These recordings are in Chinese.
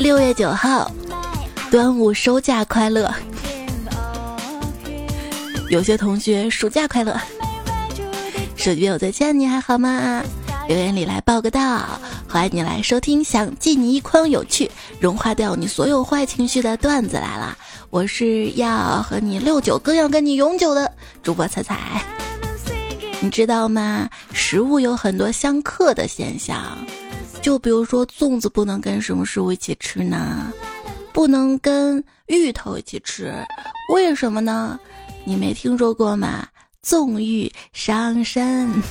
六月九号，端午收假快乐。有些同学暑假快乐。手机边我在线，你还好吗？留言里来报个到，欢迎你来收听，想记你一筐有趣，融化掉你所有坏情绪的段子来了。我是要和你六九，更要跟你永久的主播彩彩。你知道吗？食物有很多相克的现象，就比如说粽子不能跟什么食物一起吃呢？不能跟芋头一起吃，为什么呢？你没听说过吗？纵欲伤身。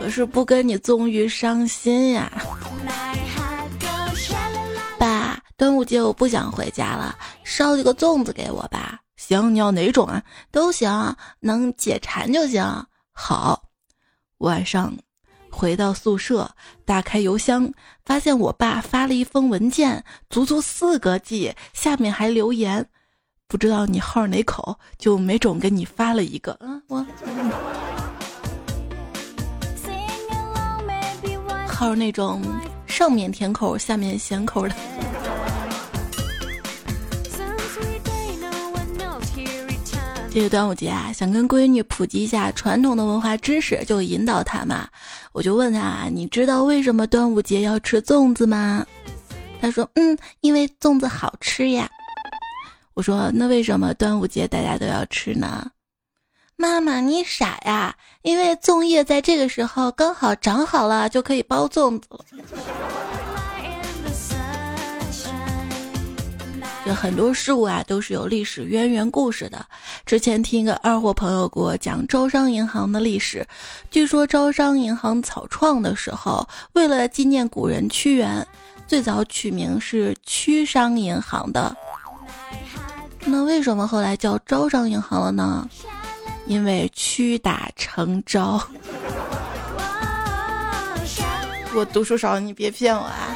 可是不跟你纵欲伤心呀，爸，端午节我不想回家了，烧几个粽子给我吧。行，你要哪种啊？都行，能解馋就行。好，晚上回到宿舍，打开邮箱，发现我爸发了一封文件，足足四个 G，下面还留言，不知道你号哪口，就没种给你发了一个。嗯，我。号那种上面甜口、下面咸口的。这个端午节啊，想跟闺女普及一下传统的文化知识，就引导她嘛。我就问她：“你知道为什么端午节要吃粽子吗？”她说：“嗯，因为粽子好吃呀。”我说：“那为什么端午节大家都要吃呢？”妈妈，你傻呀！因为粽叶在这个时候刚好长好了，就可以包粽子了。有很多事物啊，都是有历史渊源故事的。之前听一个二货朋友给我讲招商银行的历史，据说招商银行草创的时候，为了纪念古人屈原，最早取名是屈商银行的。那为什么后来叫招商银行了呢？因为屈打成招，我读书少，你别骗我啊！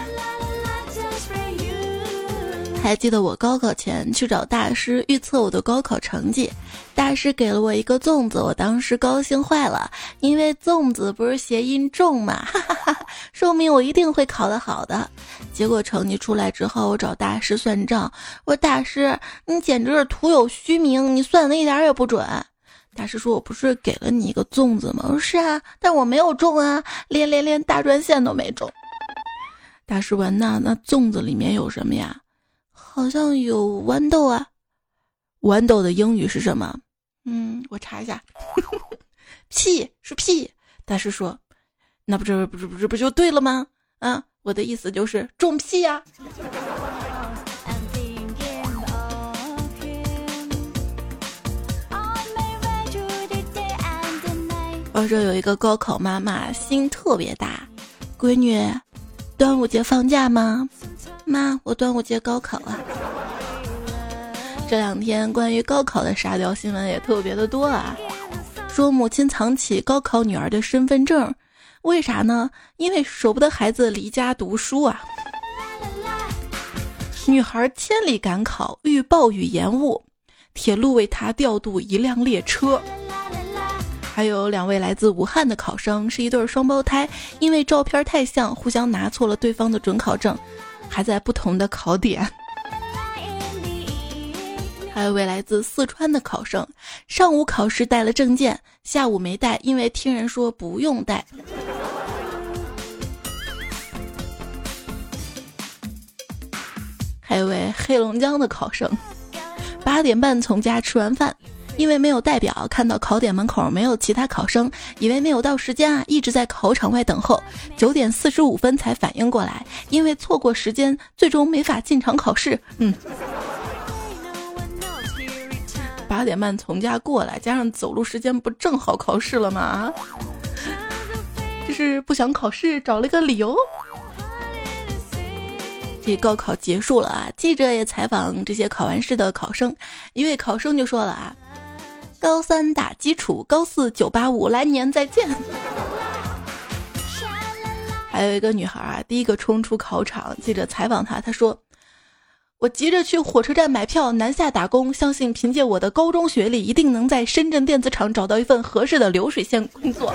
还记得我高考前去找大师预测我的高考成绩，大师给了我一个粽子，我当时高兴坏了，因为粽子不是谐音重嘛，哈哈哈，说明我一定会考得好的。结果成绩出来之后，我找大师算账，我说大师，你简直是徒有虚名，你算的一点也不准。大师说：“我不是给了你一个粽子吗？”我说：“是啊，但我没有中啊，连连连大专线都没中。”大师问：“那那粽子里面有什么呀？”好像有豌豆啊。豌豆的英语是什么？嗯，我查一下。屁是屁。大师说：“那不这不这不这不就对了吗？”啊，我的意思就是种屁呀。我这有一个高考妈妈，心特别大。闺女，端午节放假吗？妈，我端午节高考啊。这两天关于高考的沙雕新闻也特别的多啊。说母亲藏起高考女儿的身份证，为啥呢？因为舍不得孩子离家读书啊。女孩千里赶考，遇暴雨延误，铁路为她调度一辆列车。还有两位来自武汉的考生，是一对双胞胎，因为照片太像，互相拿错了对方的准考证，还在不同的考点。还有位来自四川的考生，上午考试带了证件，下午没带，因为听人说不用带。还有位黑龙江的考生，八点半从家吃完饭。因为没有代表，看到考点门口没有其他考生，以为没有到时间啊，一直在考场外等候。九点四十五分才反应过来，因为错过时间，最终没法进场考试。嗯，八点半从家过来，加上走路时间，不正好考试了吗？这是不想考试，找了个理由。这高考结束了啊，记者也采访这些考完试的考生，一位考生就说了啊。高三打基础，高四九八五，来年再见。还有一个女孩啊，第一个冲出考场，记者采访她，她说：“我急着去火车站买票，南下打工，相信凭借我的高中学历，一定能在深圳电子厂找到一份合适的流水线工作。”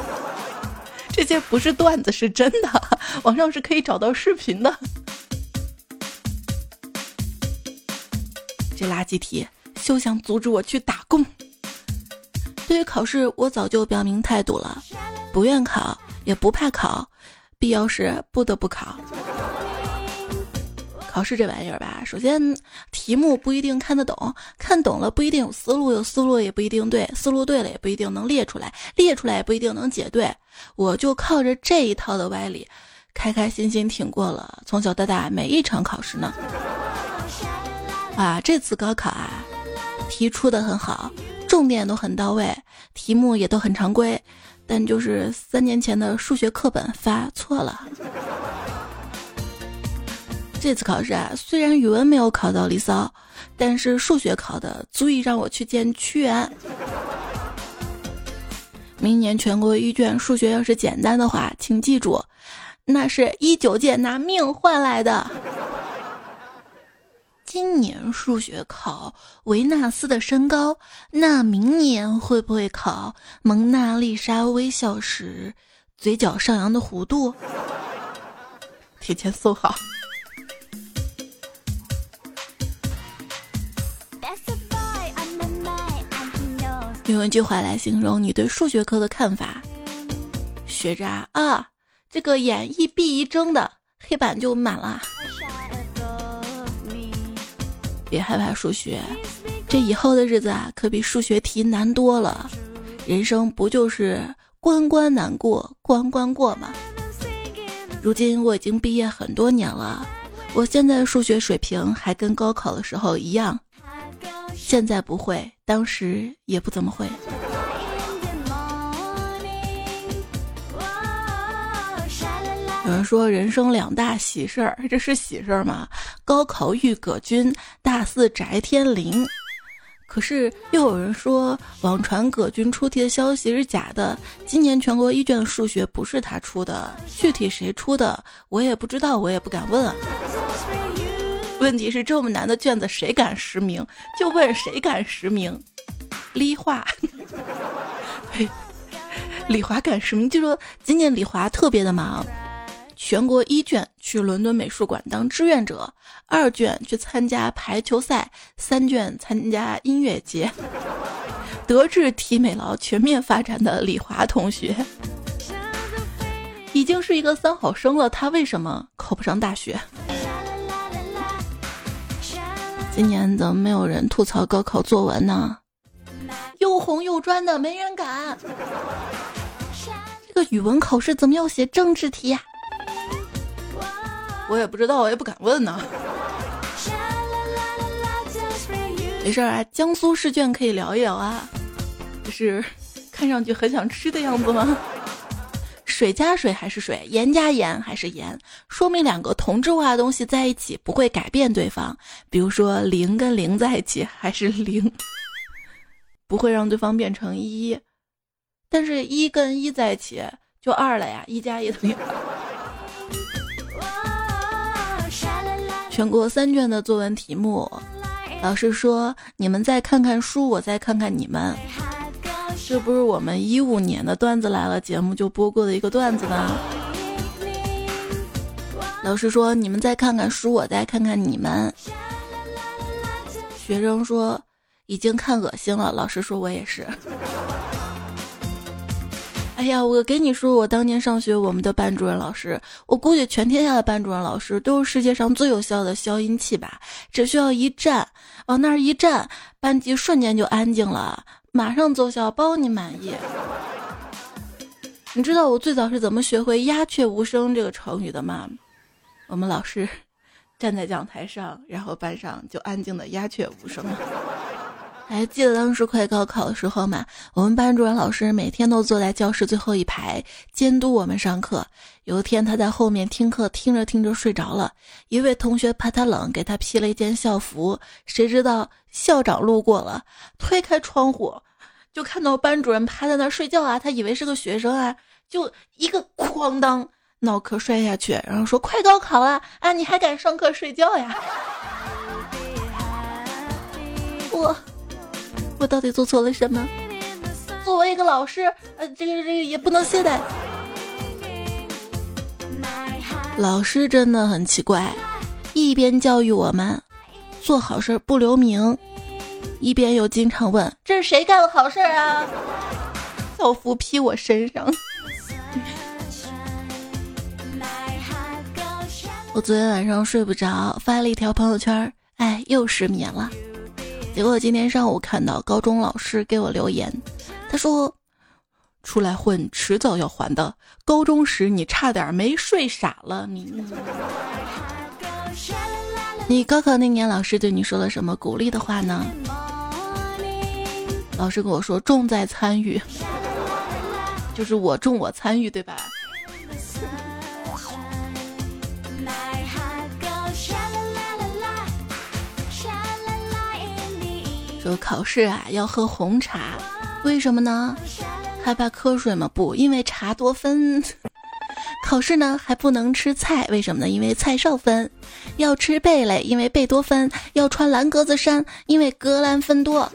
这些不是段子，是真的，网上是可以找到视频的。这垃圾题休想阻止我去打工。对于考试，我早就表明态度了，不愿考也不怕考，必要时不得不考。考试这玩意儿吧，首先题目不一定看得懂，看懂了不一定有思路，有思路也不一定对，思路对了也不一定能列出来，列出来也不一定能解对。我就靠着这一套的歪理，开开心心挺过了从小到大每一场考试呢。啊，这次高考啊，题出的很好，重点都很到位，题目也都很常规，但就是三年前的数学课本发错了。这次考试啊，虽然语文没有考到离骚，但是数学考的足以让我去见屈原。明年全国一卷数学要是简单的话，请记住，那是一九届拿命换来的。今年数学考维纳斯的身高，那明年会不会考蒙娜丽莎微笑时嘴角上扬的弧度？提前搜好。用一句话来形容你对数学课的看法：学渣啊！这个眼一闭一睁的，黑板就满了。别害怕数学，这以后的日子啊，可比数学题难多了。人生不就是关关难过关关过吗？如今我已经毕业很多年了，我现在数学水平还跟高考的时候一样。现在不会，当时也不怎么会。有人说人生两大喜事儿，这是喜事儿吗？高考遇葛军，大四翟天临。可是又有人说，网传葛军出题的消息是假的，今年全国一卷数学不是他出的，具体谁出的我也不知道，我也不敢问啊。问题是这么难的卷子谁敢实名？就问谁敢实名？李华，李华敢实名？就说今年李华特别的忙，全国一卷去伦敦美术馆当志愿者，二卷去参加排球赛，三卷参加音乐节。德智体美劳全面发展的李华同学，已经是一个三好生了，他为什么考不上大学？今年怎么没有人吐槽高考作文呢？又红又专的，没人敢。这个语文考试怎么要写政治题呀？我也不知道，我也不敢问呢。没事啊，江苏试卷可以聊一聊啊。就是看上去很想吃的样子吗？水加水还是水，盐加盐还是盐，说明两个同质化的东西在一起不会改变对方。比如说零跟零在一起还是零，不会让对方变成一。但是，一跟一在一起就二了呀，一加一等于二。全国三卷的作文题目，老师说：“你们再看看书，我再看看你们。”这不是我们一五年的段子来了节目就播过的一个段子吗？老师说：“你们再看看书，我再看看你们。”学生说：“已经看恶心了。”老师说：“我也是。”哎呀，我给你说，我当年上学，我们的班主任老师，我估计全天下的班主任老师都是世界上最有效的消音器吧？只需要一站，往那儿一站，班级瞬间就安静了。马上奏效，包你满意。你知道我最早是怎么学会“鸦雀无声”这个成语的吗？我们老师 站在讲台上，然后班上就安静的鸦雀无声。还记得当时快高考的时候吗？我们班主任老师每天都坐在教室最后一排监督我们上课。有一天他在后面听课，听着听着睡着了。一位同学怕他冷，给他披了一件校服。谁知道校长路过了，推开窗户，就看到班主任趴在那儿睡觉啊。他以为是个学生啊，就一个哐当脑壳摔下去，然后说：“快高考了啊，你还敢上课睡觉呀？”我。我到底做错了什么？作为一个老师，呃，这个这个也不能懈怠。老师真的很奇怪，一边教育我们做好事不留名，一边又经常问这是谁干的好事啊？校服披我身上。我昨天晚上睡不着，发了一条朋友圈，哎，又失眠了。结果今天上午看到高中老师给我留言，他说：“出来混，迟早要还的。高中时你差点没睡傻了，你。”你高考那年，老师对你说了什么鼓励的话呢？老师跟我说：“重在参与，就是我重我参与，对吧？”说考试啊要喝红茶，为什么呢？害怕瞌睡吗？不，因为茶多酚。考试呢还不能吃菜，为什么呢？因为菜少酚。要吃贝类，因为贝多酚。要穿蓝格子衫，因为格兰芬多。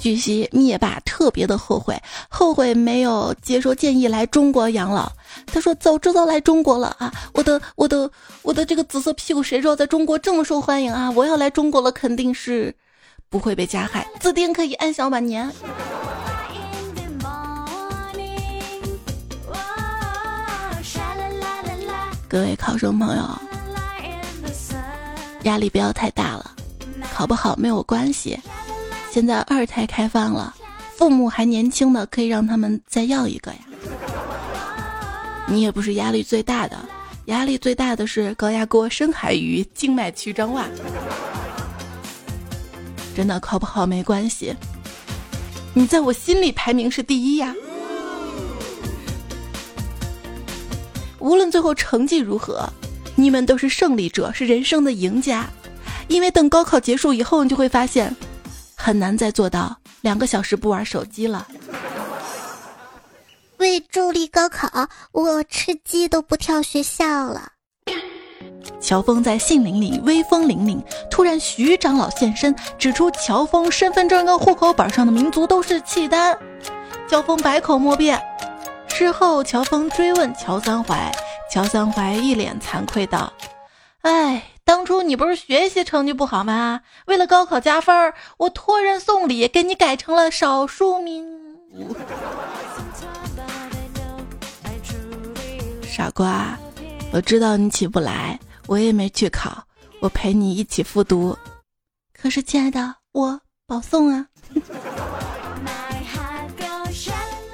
据悉，灭霸特别的后悔，后悔没有接受建议来中国养老。他说：“早知道来中国了啊！我的我的我的这个紫色屁股，谁知道在中国这么受欢迎啊！我要来中国了，肯定是。”不会被加害，自定可以安享晚年。各位考生朋友，压力不要太大了，考不好没有关系。现在二胎开放了，父母还年轻的，可以让他们再要一个呀。你也不是压力最大的，压力最大的是高压锅、深海鱼、静脉曲张袜。真的考不好没关系，你在我心里排名是第一呀。无论最后成绩如何，你们都是胜利者，是人生的赢家。因为等高考结束以后，你就会发现，很难再做到两个小时不玩手机了。为助力高考，我吃鸡都不跳学校了。乔峰在杏林里威风凛凛，突然徐长老现身，指出乔峰身份证跟户口本上的民族都是契丹。乔峰百口莫辩。事后，乔峰追问乔三槐，乔三槐一脸惭愧道：“哎，当初你不是学习成绩不好吗？为了高考加分，我托人送礼给你改成了少数民族。”傻瓜，我知道你起不来。我也没去考，我陪你一起复读。可是，亲爱的，我保送啊！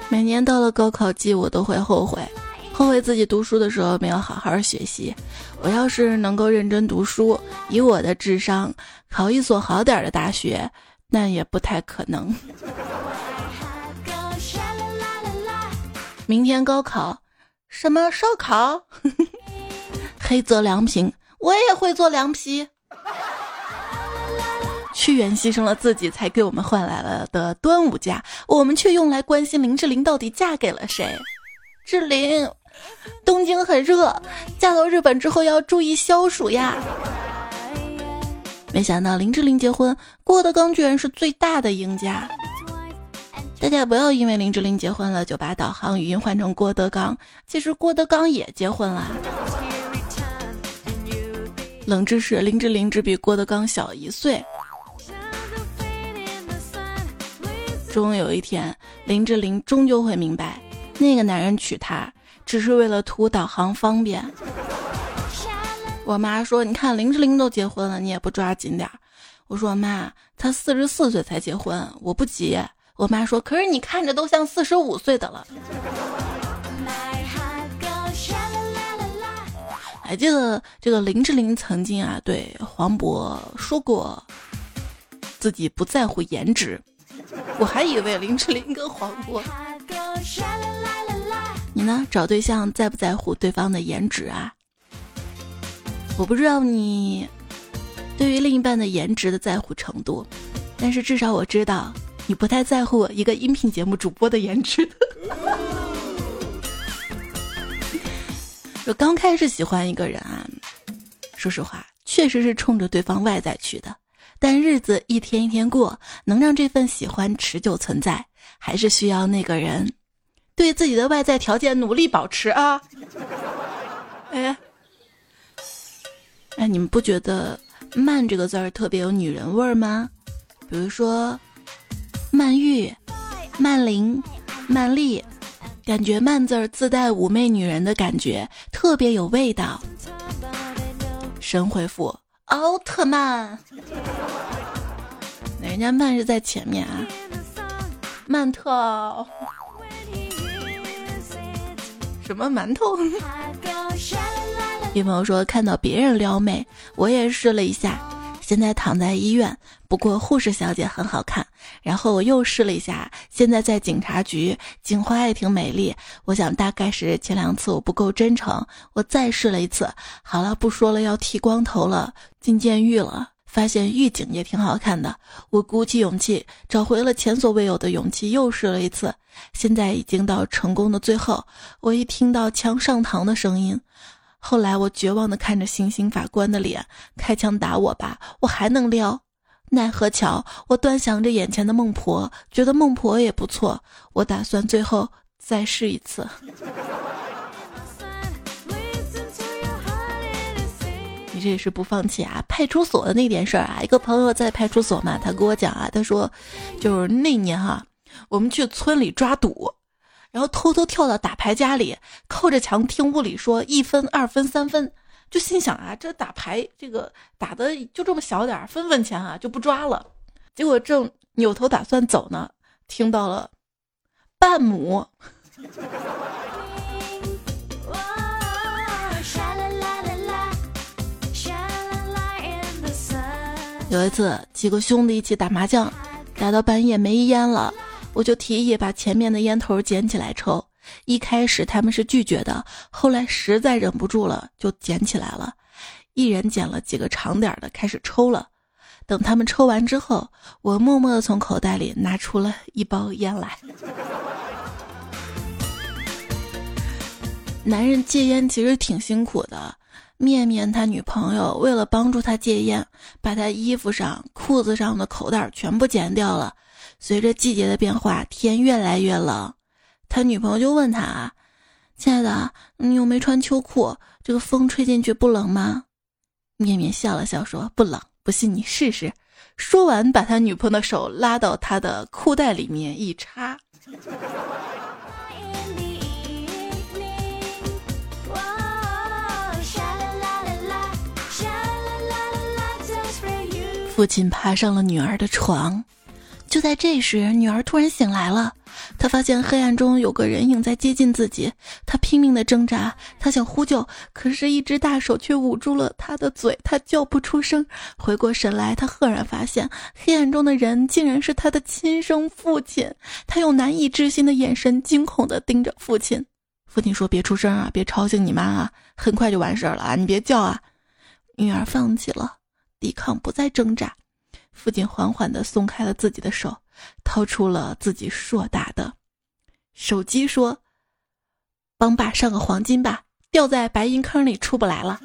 每年到了高考季，我都会后悔，后悔自己读书的时候没有好好学习。我要是能够认真读书，以我的智商考一所好点的大学，那也不太可能。明天高考，什么烧烤？黑泽良平，我也会做凉皮。屈原牺牲了自己，才给我们换来了的端午假，我们却用来关心林志玲到底嫁给了谁。志玲，东京很热，嫁到日本之后要注意消暑呀。没想到林志玲结婚，郭德纲居然是最大的赢家。大家不要因为林志玲结婚了就把导航语音换成郭德纲，其实郭德纲也结婚了。冷知识：林志玲只比郭德纲小一岁。终有一天，林志玲终究会明白，那个男人娶她只是为了图导航方便。我妈说：“你看林志玲都结婚了，你也不抓紧点儿。”我说：“妈，她四十四岁才结婚，我不急。”我妈说：“可是你看着都像四十五岁的了。”还记得这个林志玲曾经啊对黄渤说过，自己不在乎颜值。我还以为林志玲跟黄渤，你呢？找对象在不在乎对方的颜值啊？我不知道你对于另一半的颜值的在乎程度，但是至少我知道你不太在乎一个音频节目主播的颜值。说刚开始喜欢一个人啊，说实话，确实是冲着对方外在去的。但日子一天一天过，能让这份喜欢持久存在，还是需要那个人对自己的外在条件努力保持啊。哎，哎，你们不觉得曼这个字儿特别有女人味儿吗？比如说，曼玉、曼玲、曼丽，感觉慢字儿自带妩媚女人的感觉，特别有味道。神回复：奥特曼。那人家慢是在前面啊，曼特。什么馒头？女朋友说看到别人撩妹，我也试了一下，现在躺在医院，不过护士小姐很好看。然后我又试了一下，现在在警察局，警花也挺美丽。我想大概是前两次我不够真诚，我再试了一次。好了，不说了，要剃光头了，进监狱了。发现狱警也挺好看的，我鼓起勇气，找回了前所未有的勇气，又试了一次。现在已经到成功的最后，我一听到枪上膛的声音，后来我绝望的看着行刑法官的脸，开枪打我吧，我还能撩。奈何桥，我端详着眼前的孟婆，觉得孟婆也不错，我打算最后再试一次。你这也是不放弃啊！派出所的那点事儿啊，一个朋友在派出所嘛，他跟我讲啊，他说，就是那年哈，我们去村里抓赌，然后偷偷跳到打牌家里，靠着墙听屋里说一分、二分、三分，就心想啊，这打牌这个打的就这么小点儿，分分钱啊就不抓了。结果正扭头打算走呢，听到了半亩。有一次，几个兄弟一起打麻将，打到半夜没烟了，我就提议把前面的烟头捡起来抽。一开始他们是拒绝的，后来实在忍不住了，就捡起来了。一人捡了几个长点的，开始抽了。等他们抽完之后，我默默地从口袋里拿出了一包烟来。男人戒烟其实挺辛苦的。面面他女朋友为了帮助他戒烟，把他衣服上、裤子上的口袋全部剪掉了。随着季节的变化，天越来越冷，他女朋友就问他：“啊亲爱的，你又没穿秋裤，这个风吹进去不冷吗？”面面笑了笑说：“不冷，不信你试试。”说完，把他女朋友的手拉到他的裤袋里面一插。父亲爬上了女儿的床，就在这时，女儿突然醒来了。她发现黑暗中有个人影在接近自己，她拼命的挣扎，她想呼救，可是，一只大手却捂住了她的嘴，她叫不出声。回过神来，她赫然发现，黑暗中的人竟然是她的亲生父亲。她用难以置信的眼神惊恐的盯着父亲。父亲说：“别出声啊，别吵醒你妈啊，很快就完事儿了啊，你别叫啊。”女儿放弃了。抵抗不再挣扎，父亲缓缓地松开了自己的手，掏出了自己硕大的手机，说：“帮爸上个黄金吧，掉在白银坑里出不来了。”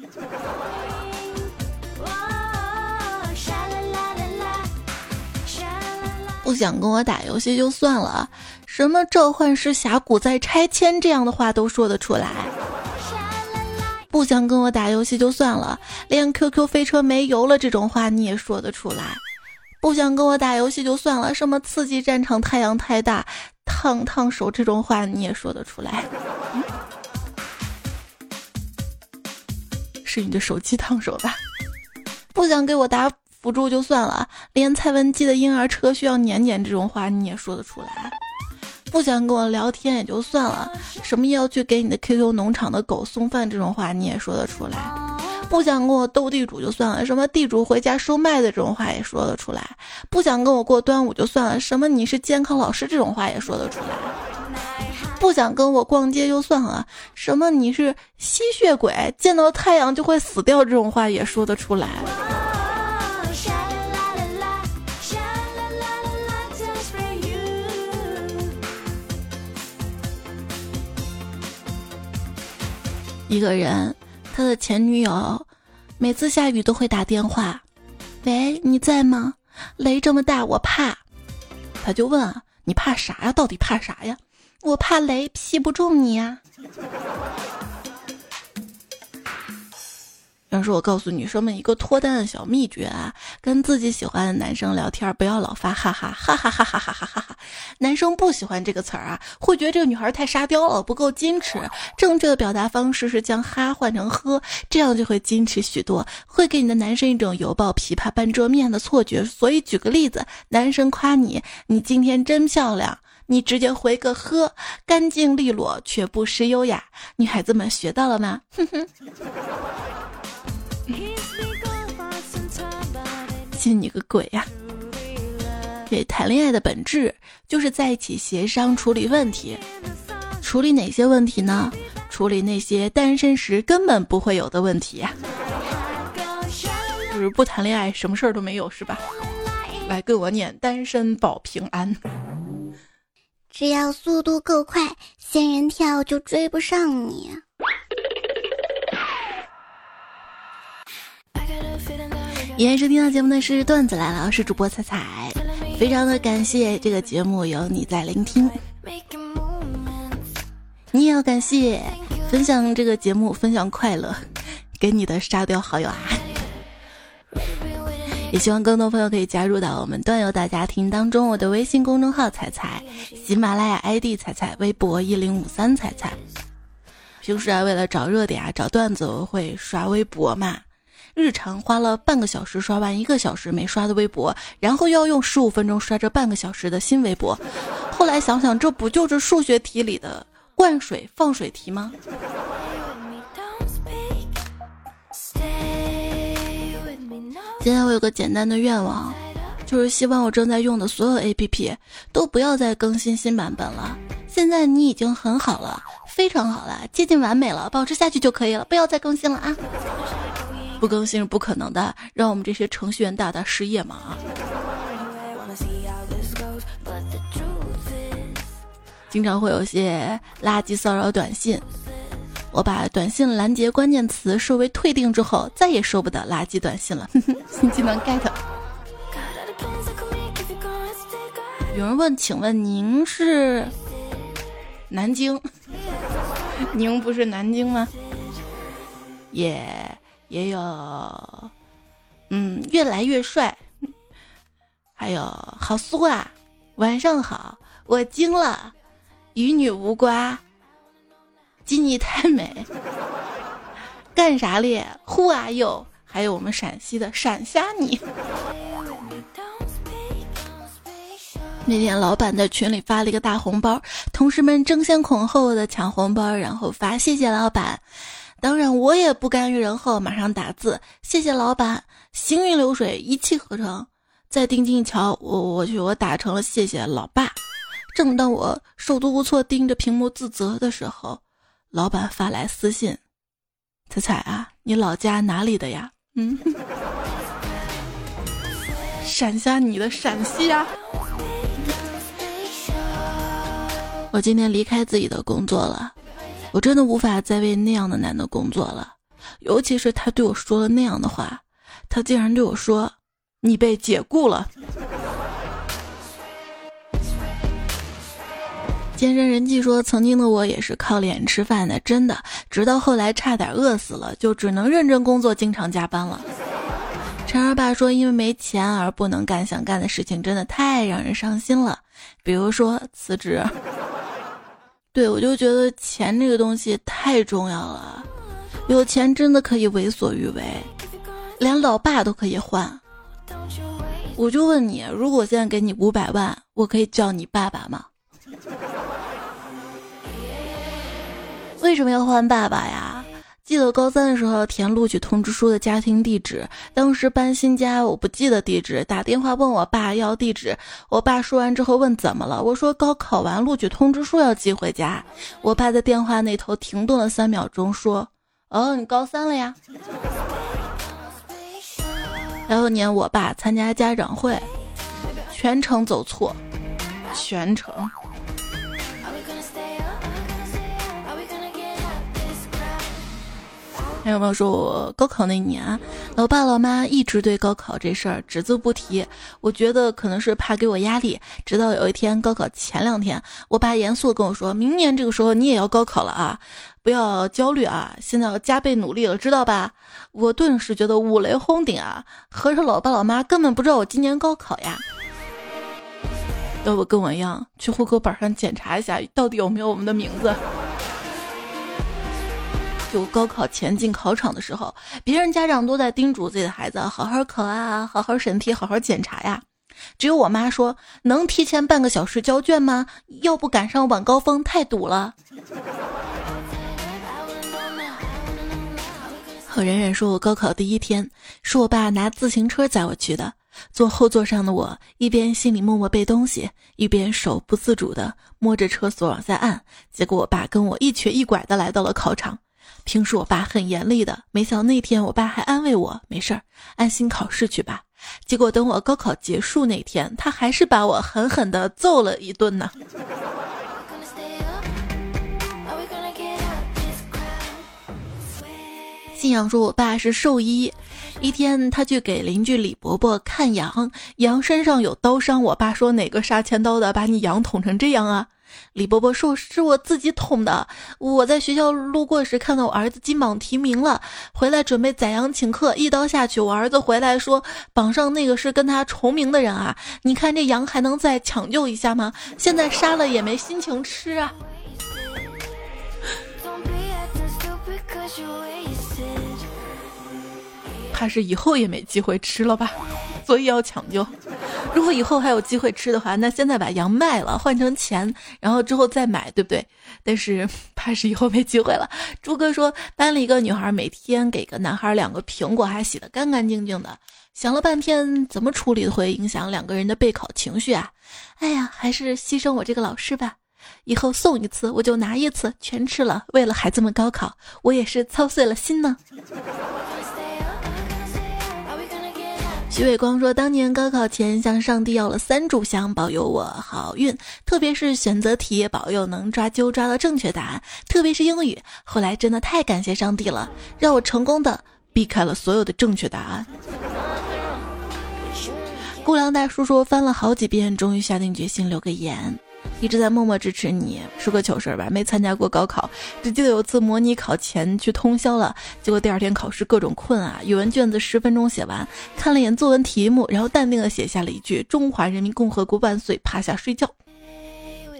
不想跟我打游戏就算了，什么召唤师峡谷在拆迁这样的话都说得出来。不想跟我打游戏就算了，连 QQ 飞车没油了这种话你也说得出来。不想跟我打游戏就算了，什么刺激战场太阳太大，烫烫手这种话你也说得出来。是你的手机烫手吧？不想给我打辅助就算了，连蔡文姬的婴儿车需要撵撵这种话你也说得出来。不想跟我聊天也就算了，什么要去给你的 QQ 农场的狗送饭这种话你也说得出来。不想跟我斗地主就算了，什么地主回家收麦子这种话也说得出来。不想跟我过端午就算了，什么你是健康老师这种话也说得出来。不想跟我逛街就算了，什么你是吸血鬼，见到太阳就会死掉这种话也说得出来。一个人，他的前女友每次下雨都会打电话：“喂，你在吗？雷这么大，我怕。”他就问啊：“你怕啥呀？到底怕啥呀？”“我怕雷劈不中你呀。”但是我告诉女生们一个脱单的小秘诀啊，跟自己喜欢的男生聊天，不要老发哈哈哈哈哈哈哈哈哈哈。男生不喜欢这个词儿啊，会觉得这个女孩太沙雕了，不够矜持。正确的表达方式是将哈换成呵，这样就会矜持许多，会给你的男生一种犹抱琵琶半遮面的错觉。所以举个例子，男生夸你，你今天真漂亮。你直接回个呵，干净利落却不失优雅。女孩子们学到了吗？哼哼。信你个鬼呀！对，谈恋爱的本质就是在一起协商处理问题。处理哪些问题呢？处理那些单身时根本不会有的问题呀。就是不谈恋爱，什么事儿都没有，是吧？来跟我念：单身保平安。只要速度够快，仙人跳就追不上你。依然收听到节目的是段子来了，我是主播彩彩，非常的感谢这个节目有你在聆听，你也要感谢分享这个节目，分享快乐给你的沙雕好友啊。也希望更多朋友可以加入到我们段友大家庭当中。我的微信公众号彩彩，喜马拉雅 ID 彩彩，微博一零五三彩彩。平时啊，为了找热点啊，找段子，我会刷微博嘛。日常花了半个小时刷完一个小时没刷的微博，然后要用十五分钟刷这半个小时的新微博。后来想想，这不就是数学题里的灌水放水题吗？现在我有个简单的愿望，就是希望我正在用的所有 APP 都不要再更新新版本了。现在你已经很好了，非常好了，接近完美了，保持下去就可以了，不要再更新了啊！不更新是不可能的，让我们这些程序员大大失业嘛啊！经常会有些垃圾骚扰短信。我把短信拦截关键词设为退订之后，再也收不到垃圾短信了。新技能 get。有人问，请问您是南京？您不是南京吗？耶也有，嗯，越来越帅。还有好酥啊！晚上好，我惊了，与女无瓜。鸡你太美，干啥咧？Who are you？还有我们陕西的闪瞎你。那天老板在群里发了一个大红包，同事们争先恐后的抢红包，然后发谢谢老板。当然我也不甘于人后，马上打字谢谢老板，行云流水，一气呵成。再定睛一瞧，我我去，我打成了谢谢老爸。正当我手足无措盯着屏幕自责的时候。老板发来私信：“彩彩啊，你老家哪里的呀？”嗯，闪瞎你的陕西啊！我今天离开自己的工作了，我真的无法再为那样的男的工作了。尤其是他对我说了那样的话，他竟然对我说：“你被解雇了。”健身人气说：“曾经的我也是靠脸吃饭的，真的。直到后来差点饿死了，就只能认真工作，经常加班了。”陈二爸说：“因为没钱而不能干想干的事情，真的太让人伤心了。比如说辞职。对我就觉得钱这个东西太重要了，有钱真的可以为所欲为，连老爸都可以换。我就问你，如果现在给你五百万，我可以叫你爸爸吗？” 为什么要换爸爸呀？记得高三的时候填录取通知书的家庭地址，当时搬新家，我不记得地址，打电话问我爸要地址。我爸说完之后问怎么了，我说高考完录取通知书要寄回家。我爸在电话那头停顿了三秒钟，说：“哦，你高三了呀？”然后年我爸参加家长会，全程走错，全程。还有朋友说我高考那年，老爸老妈一直对高考这事儿只字不提。我觉得可能是怕给我压力。直到有一天高考前两天，我爸严肃跟我说：“明年这个时候你也要高考了啊，不要焦虑啊，现在要加倍努力了，知道吧？我顿时觉得五雷轰顶啊！合着老爸老妈根本不知道我今年高考呀？要不跟我一样去户口本上检查一下，到底有没有我们的名字？就高考前进考场的时候，别人家长都在叮嘱自己的孩子好好考啊，好好审题，好好检查呀。只有我妈说能提前半个小时交卷吗？要不赶上晚高峰太堵了。和冉冉说，我高考第一天是我爸拿自行车载我去的，坐后座上的我一边心里默默背东西，一边手不自主的摸着车锁往下按，结果我爸跟我一瘸一拐的来到了考场。平时我爸很严厉的，没想到那天我爸还安慰我，没事儿，安心考试去吧。结果等我高考结束那天，他还是把我狠狠的揍了一顿呢。信仰说，我爸是兽医，一天他去给邻居李伯伯看羊，羊身上有刀伤，我爸说哪个杀千刀的把你羊捅成这样啊？李伯伯说：“是我自己捅的。我在学校路过时，看到我儿子金榜题名了，回来准备宰羊请客，一刀下去，我儿子回来说，榜上那个是跟他重名的人啊！你看这羊还能再抢救一下吗？现在杀了也没心情吃啊。”怕是以后也没机会吃了吧，所以要抢救。如果以后还有机会吃的话，那现在把羊卖了换成钱，然后之后再买，对不对？但是怕是以后没机会了。朱哥说，班里一个女孩每天给个男孩两个苹果，还洗得干干净净的。想了半天，怎么处理会影响两个人的备考情绪啊？哎呀，还是牺牲我这个老师吧。以后送一次我就拿一次，全吃了。为了孩子们高考，我也是操碎了心呢。徐伟光说：“当年高考前向上帝要了三炷香，保佑我好运，特别是选择题，保佑能抓阄抓到正确答案，特别是英语。后来真的太感谢上帝了，让我成功的避开了所有的正确答案。”顾良大叔说：“翻了好几遍，终于下定决心留个言。”一直在默默支持你。说个糗事儿吧，没参加过高考，只记得有次模拟考前去通宵了，结果第二天考试各种困啊。语文卷子十分钟写完，看了一眼作文题目，然后淡定的写下了一句“中华人民共和国万岁”，趴下睡觉。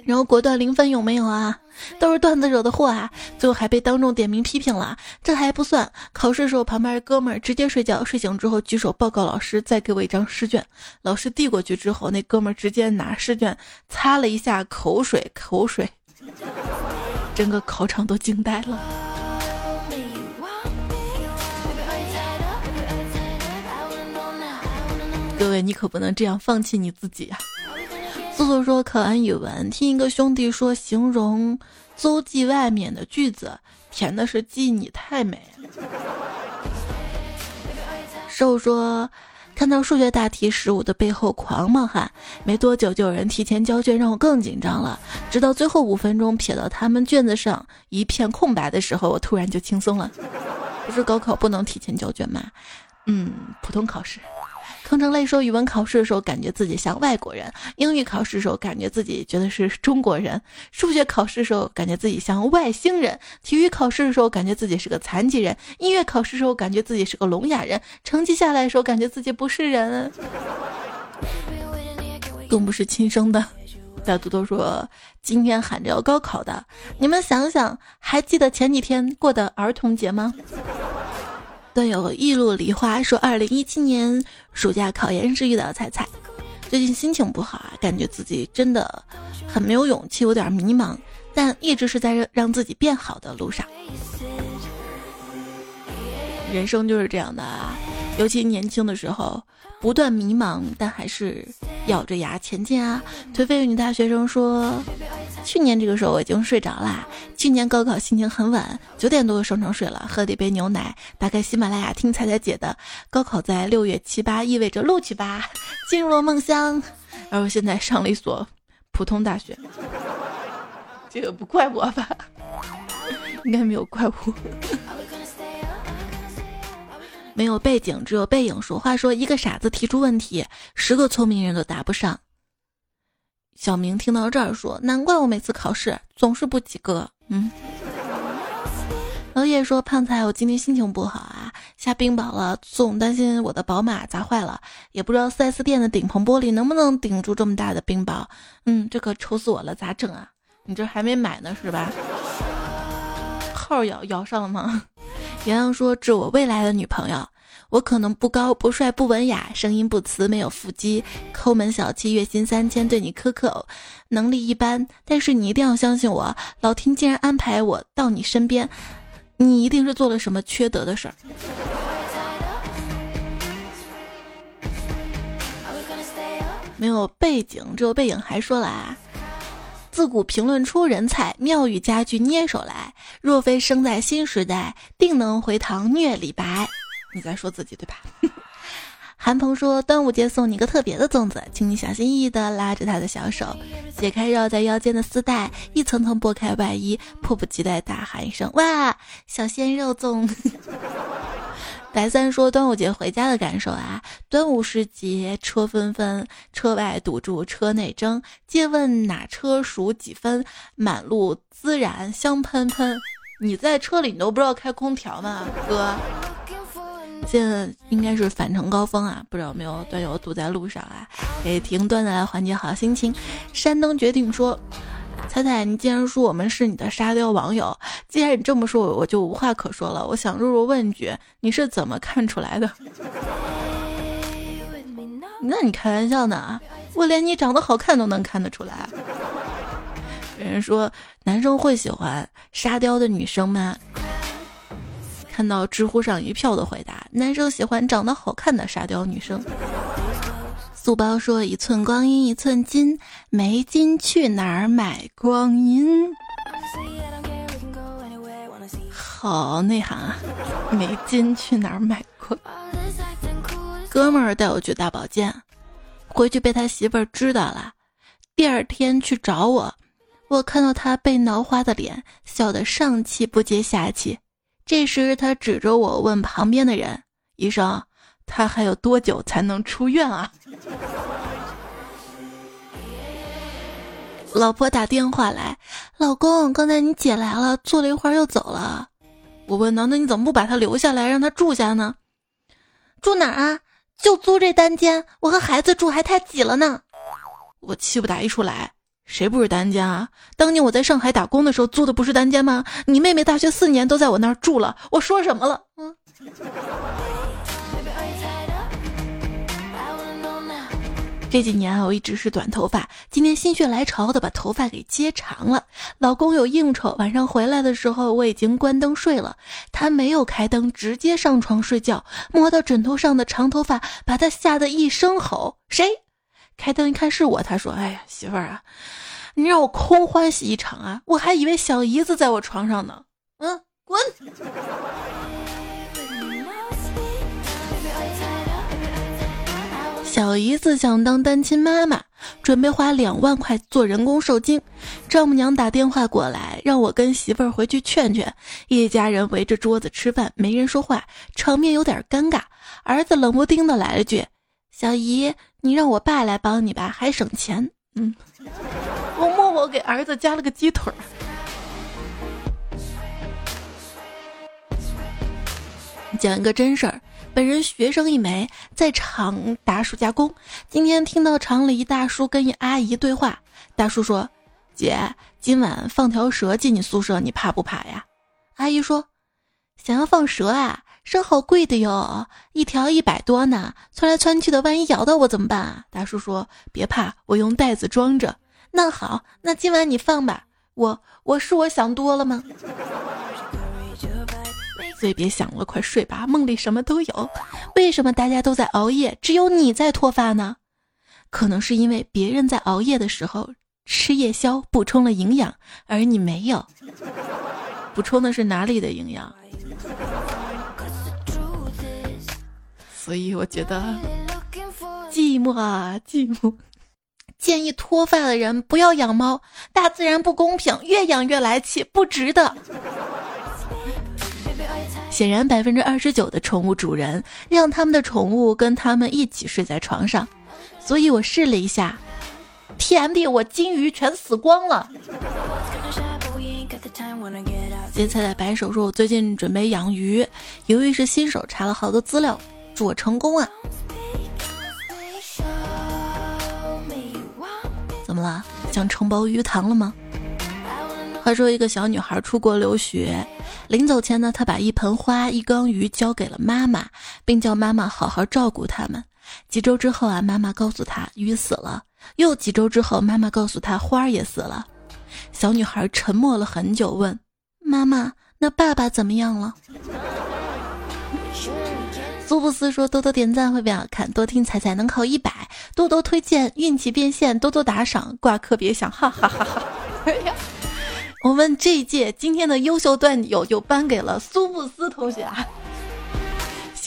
然后果断零分有没有啊？都是段子惹的祸啊！最后还被当众点名批评了。这还不算，考试时候旁边哥们儿直接睡觉，睡醒之后举手报告老师，再给我一张试卷。老师递过去之后，那哥们儿直接拿试卷擦了一下口水，口水，整个考场都惊呆了。各位，你可不能这样放弃你自己啊！素素说考完语文，听一个兄弟说形容邹记外面的句子，填的是记你太美。瘦说看到数学大题时，我的背后狂冒汗，没多久就有人提前交卷，让我更紧张了。直到最后五分钟瞥到他们卷子上一片空白的时候，我突然就轻松了。不是高考不能提前交卷吗？嗯，普通考试。通常来说，语文考试的时候感觉自己像外国人，英语考试的时候感觉自己觉得是中国人，数学考试的时候感觉自己像外星人，体育考试的时候感觉自己是个残疾人，音乐考试的时候感觉自己是个聋哑人，成绩下来的时候感觉自己不是人，更不是亲生的。小嘟嘟说，今天喊着要高考的，你们想想，还记得前几天过的儿童节吗？段友一路梨花说：“二零一七年暑假考研时遇到彩彩，最近心情不好啊，感觉自己真的很没有勇气，有点迷茫，但一直是在让让自己变好的路上。人生就是这样的啊，尤其年轻的时候。”不断迷茫，但还是咬着牙前进啊！颓废女大学生说：“去年这个时候我已经睡着啦。去年高考心情很晚，九点多就上床睡了，喝了一杯牛奶，打开喜马拉雅听彩彩姐的。高考在六月七八，意味着录取吧，进入了梦乡。然后现在上了一所普通大学，这个不怪我吧？应该没有怪我。”没有背景，只有背影。说话说，一个傻子提出问题，十个聪明人都答不上。小明听到这儿说：“难怪我每次考试总是不及格。”嗯。老叶说：“胖菜，我今天心情不好啊，下冰雹了，总担心我的宝马砸坏了，也不知道 4S 店的顶棚玻璃能不能顶住这么大的冰雹。嗯，这可愁死我了，咋整啊？你这还没买呢是吧？号摇摇上了吗？” 洋洋说：“致我未来的女朋友。”我可能不高不帅不文雅，声音不磁，没有腹肌，抠门小气，月薪三千，对你苛刻，能力一般。但是你一定要相信我，老天竟然安排我到你身边，你一定是做了什么缺德的事儿。没有背景，只有背影。还说了啊，自古评论出人才，妙语佳句捏手来。若非生在新时代，定能回堂虐李白。你在说自己对吧？韩鹏说：“端午节送你个特别的粽子，请你小心翼翼地拉着他的小手，解开绕在腰间的丝带，一层层剥开外衣，迫不及待大喊一声：哇，小鲜肉粽！” 白三说：“端午节回家的感受啊，端午时节车纷纷，车外堵住车内争，借问哪车数几分？满路孜然香喷喷。你在车里你都不知道开空调吗，哥？”现在应该是返程高峰啊，不知道有没有段友堵在路上啊？给停段子来缓解好心情。山东决定说：“彩彩，你既然说我们是你的沙雕网友，既然你这么说，我就无话可说了。我想弱弱问句，你是怎么看出来的？那你开玩笑呢？我连你长得好看都能看得出来。有人说男生会喜欢沙雕的女生吗？”看到知乎上一票的回答，男生喜欢长得好看的沙雕女生。素包说：“一寸光阴一寸金，没金去哪儿买光阴？”好内涵啊！没金去哪儿买光？哥们儿带我去大保健，回去被他媳妇儿知道了。第二天去找我，我看到他被挠花的脸，笑得上气不接下气。这时，他指着我问旁边的人：“医生，他还有多久才能出院啊？”老婆打电话来：“老公，刚才你姐来了，坐了一会儿又走了。”我问：“那那你怎么不把他留下来，让他住下呢？”住哪儿啊？就租这单间，我和孩子住还太挤了呢。我气不打一处来。谁不是单间啊？当年我在上海打工的时候租的不是单间吗？你妹妹大学四年都在我那儿住了，我说什么了？嗯。这几年啊我一直是短头发，今天心血来潮的把头发给接长了。老公有应酬，晚上回来的时候我已经关灯睡了，他没有开灯，直接上床睡觉，摸到枕头上的长头发，把他吓得一声吼：“谁？”开灯一看是我，他说：“哎呀，媳妇儿啊，你让我空欢喜一场啊！我还以为小姨子在我床上呢。”嗯，滚！小姨子想当单亲妈妈，准备花两万块做人工受精。丈母娘打电话过来，让我跟媳妇儿回去劝劝。一家人围着桌子吃饭，没人说话，场面有点尴尬。儿子冷不丁的来了句：“小姨。”你让我爸来帮你吧，还省钱。嗯，我默默给儿子加了个鸡腿儿。讲一个真事儿，本人学生一枚，在厂打暑假工。今天听到厂里一大叔跟一阿姨对话，大叔说：“姐，今晚放条蛇进你宿舍，你怕不怕呀？”阿姨说：“想要放蛇啊？”蛇好贵的哟，一条一百多呢，窜来窜去的，万一咬到我怎么办啊？大叔说：“别怕，我用袋子装着。”那好，那今晚你放吧。我我是我想多了吗？所以别想了，快睡吧，梦里什么都有。为什么大家都在熬夜，只有你在脱发呢？可能是因为别人在熬夜的时候吃夜宵补充了营养，而你没有。补充的是哪里的营养？所以我觉得寂寞啊，寂寞。建议脱发的人不要养猫，大自然不公平，越养越来气，不值得。显然，百分之二十九的宠物主人让他们的宠物跟他们一起睡在床上，所以我试了一下，TMD，我金鱼全死光了。接菜菜白手说：“我最近准备养鱼，由于是新手，查了好多资料，祝我成功啊！”怎么了？想承包鱼塘了吗？话说，一个小女孩出国留学，临走前呢，她把一盆花、一缸鱼交给了妈妈，并叫妈妈好好照顾它们。几周之后啊，妈妈告诉她鱼死了。又几周之后，妈妈告诉她花也死了。小女孩沉默了很久，问妈妈：“那爸爸怎么样了？”苏布斯说：“多多点赞会变好看，多听彩彩能考一百，多多推荐运气变现，多多打赏挂科别想，哈哈哈哈！”我们这一届今天的优秀段友就颁给了苏布斯同学啊。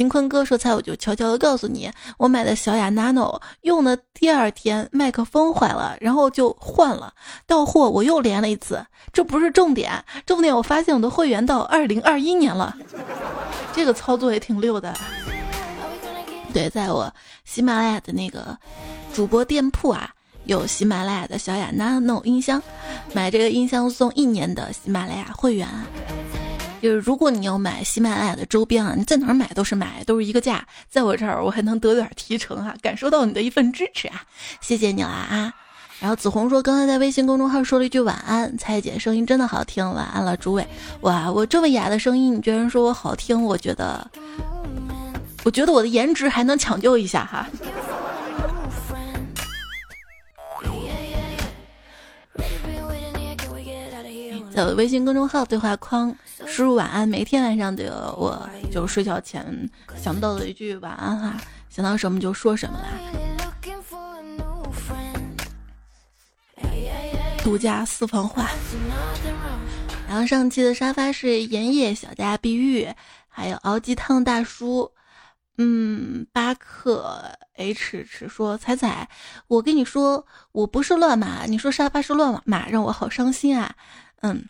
金坤哥说：“菜，我就悄悄的告诉你，我买的小雅 Nano 用的第二天麦克风坏了，然后就换了。到货我又连了一次，这不是重点，重点我发现我的会员到二零二一年了，这个操作也挺溜的。对，在我喜马拉雅的那个主播店铺啊，有喜马拉雅的小雅 Nano 音箱，买这个音箱送一年的喜马拉雅会员。”就是如果你要买喜马拉雅的周边啊，你在哪儿买都是买，都是一个价。在我这儿，我还能得点提成啊，感受到你的一份支持啊，谢谢你了啊！然后紫红说，刚才在微信公众号说了一句晚安，蔡姐声音真的好听，晚安了，诸位。哇，我这么哑的声音，你居然说我好听，我觉得，我觉得我的颜值还能抢救一下哈。在微信公众号对话框输入“晚安”，每天晚上都有我就睡觉前想不到的一句晚安哈，想到什么就说什么啦。独家私房话。然后上期的沙发是盐叶小家碧玉，还有熬鸡汤大叔。嗯，巴克 H 吃说彩彩，我跟你说我不是乱码，你说沙发是乱码，让我好伤心啊。嗯，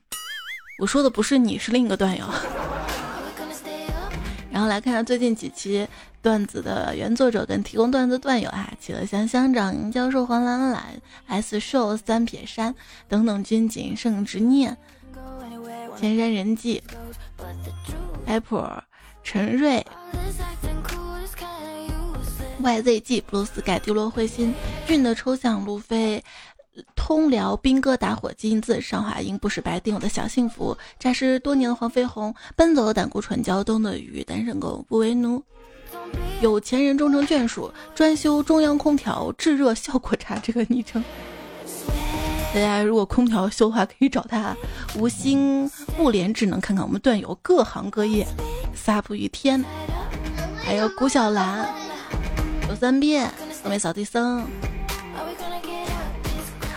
我说的不是你，是另一个段友。然后来看看最近几期段子的原作者跟提供段子段友啊，企鹅香香长、教授、黄兰兰、S 秀、三撇山等等，军警圣执念、千山人迹、Apple、陈瑞、YZG、布鲁斯盖、丢落彗星、俊的抽象、路飞。通辽兵哥打火金字上华英不是白丁我的小幸福，诈尸多年的黄飞鸿，奔走的胆固醇胶东的鱼，单身狗不为奴，有钱人终成眷属，专修中央空调制热效果差这个昵称。大家如果空调修的话，可以找他。无心不连，只能看看我们段友各行各业。撒布于天，还有古小兰，有三遍，四位扫地僧。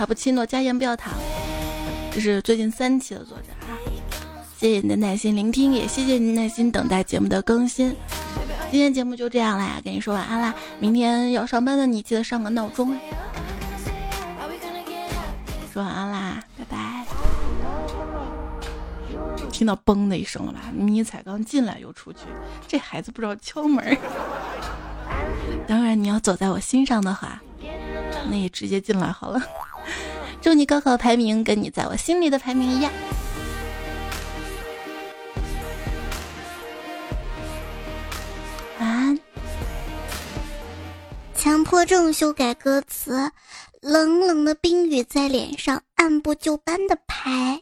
卡布奇诺加盐不要糖，这是最近三期的作者啊！谢谢你的耐心聆听，也谢谢你耐心等待节目的更新。今天节目就这样啦，跟你说晚安啦！明天要上班的你记得上个闹钟。说晚安啦，拜拜！听到嘣的一声了吧？迷彩刚进来又出去，这孩子不知道敲门。当然，你要走在我心上的话，那也直接进来好了。祝你高考排名跟你在我心里的排名一样。晚安。强迫症修改歌词，冷冷的冰雨在脸上按部就班的拍。